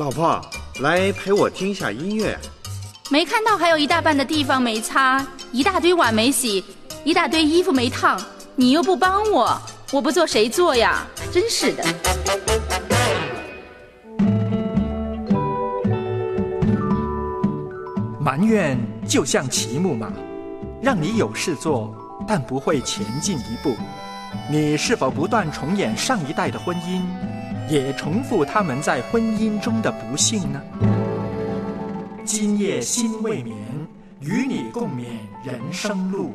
老婆，来陪我听一下音乐。没看到还有一大半的地方没擦，一大堆碗没洗，一大堆衣服没烫，你又不帮我，我不做谁做呀？真是的。埋怨就像骑木马，让你有事做，但不会前进一步。你是否不断重演上一代的婚姻，也重复他们在婚姻中的不幸呢？今夜心未眠，与你共勉人生路。